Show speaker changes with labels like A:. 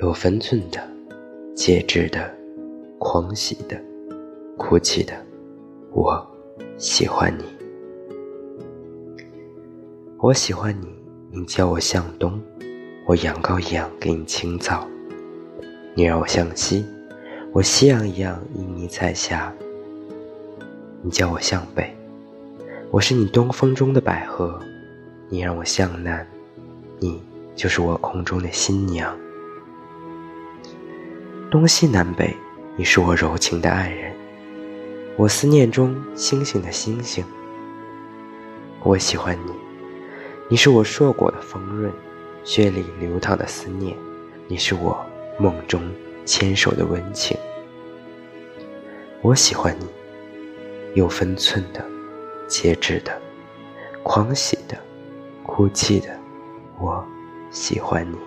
A: 有分寸的、节制的、狂喜的、哭泣的，我喜欢你。我喜欢你，你叫我向东，我羊羔一样给你清草；你让我向西，我夕阳一样依你彩霞。你叫我向北，我是你东风中的百合；你让我向南，你就是我空中的新娘。东西南北，你是我柔情的爱人，我思念中星星的星星。我喜欢你，你是我硕果的丰润，血里流淌的思念；你是我梦中牵手的温情。我喜欢你。有分寸的，节制的，狂喜的，哭泣的，我喜欢你。